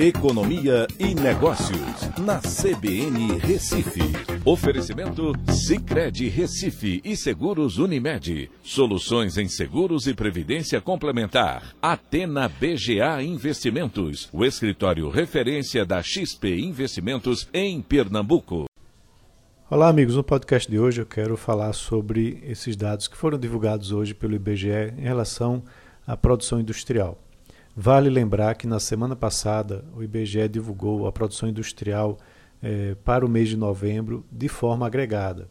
Economia e Negócios, na CBN Recife. Oferecimento Cicred Recife e Seguros Unimed. Soluções em seguros e previdência complementar. Atena BGA Investimentos, o escritório referência da XP Investimentos em Pernambuco. Olá, amigos. No podcast de hoje eu quero falar sobre esses dados que foram divulgados hoje pelo IBGE em relação à produção industrial. Vale lembrar que na semana passada o IBGE divulgou a produção industrial eh, para o mês de novembro de forma agregada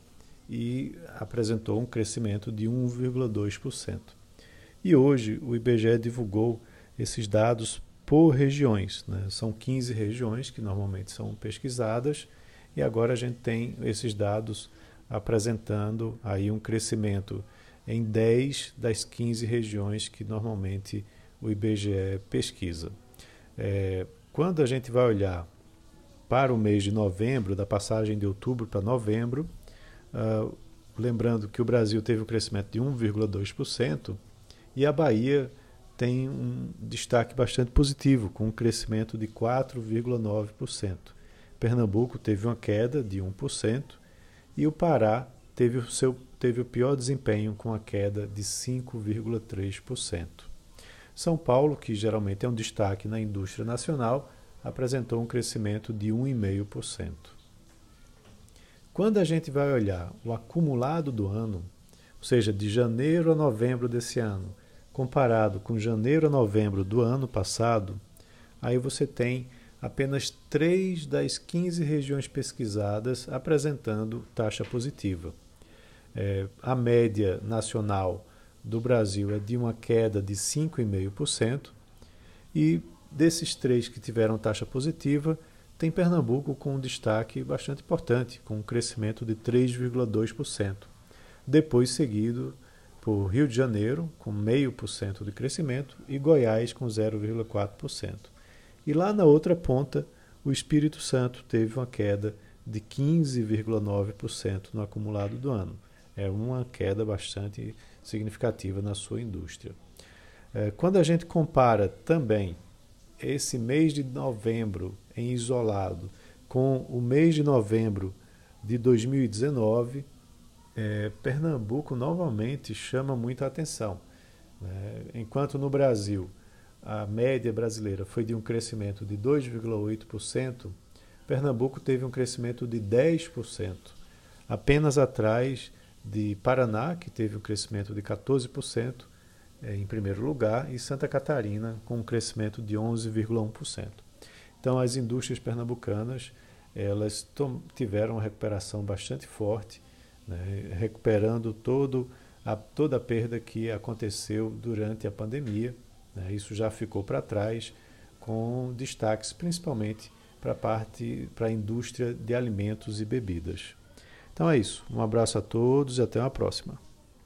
e apresentou um crescimento de 1,2%. E hoje o IBGE divulgou esses dados por regiões. Né? São 15 regiões que normalmente são pesquisadas e agora a gente tem esses dados apresentando aí um crescimento em 10 das 15 regiões que normalmente o IBGE pesquisa. É, quando a gente vai olhar para o mês de novembro, da passagem de outubro para novembro, uh, lembrando que o Brasil teve um crescimento de 1,2% e a Bahia tem um destaque bastante positivo, com um crescimento de 4,9%. Pernambuco teve uma queda de 1% e o Pará teve o, seu, teve o pior desempenho, com a queda de 5,3%. São Paulo, que geralmente é um destaque na indústria nacional, apresentou um crescimento de 1,5%. Quando a gente vai olhar o acumulado do ano, ou seja, de janeiro a novembro desse ano, comparado com janeiro a novembro do ano passado, aí você tem apenas 3 das 15 regiões pesquisadas apresentando taxa positiva. É, a média nacional do Brasil é de uma queda de 5,5%, e desses três que tiveram taxa positiva, tem Pernambuco com um destaque bastante importante, com um crescimento de 3,2%. Depois seguido por Rio de Janeiro, com 0,5% de crescimento, e Goiás, com 0,4%. E lá na outra ponta, o Espírito Santo teve uma queda de 15,9% no acumulado do ano. É uma queda bastante significativa na sua indústria. É, quando a gente compara também esse mês de novembro em isolado com o mês de novembro de 2019, é, Pernambuco novamente chama muita atenção. Né? Enquanto no Brasil a média brasileira foi de um crescimento de 2,8%, Pernambuco teve um crescimento de 10%, apenas atrás de Paraná, que teve um crescimento de 14% é, em primeiro lugar, e Santa Catarina, com um crescimento de 11,1%. Então, as indústrias pernambucanas elas tiveram uma recuperação bastante forte, né, recuperando todo a, toda a perda que aconteceu durante a pandemia. Né, isso já ficou para trás, com destaques principalmente para a parte para a indústria de alimentos e bebidas. Então é isso. Um abraço a todos e até uma próxima.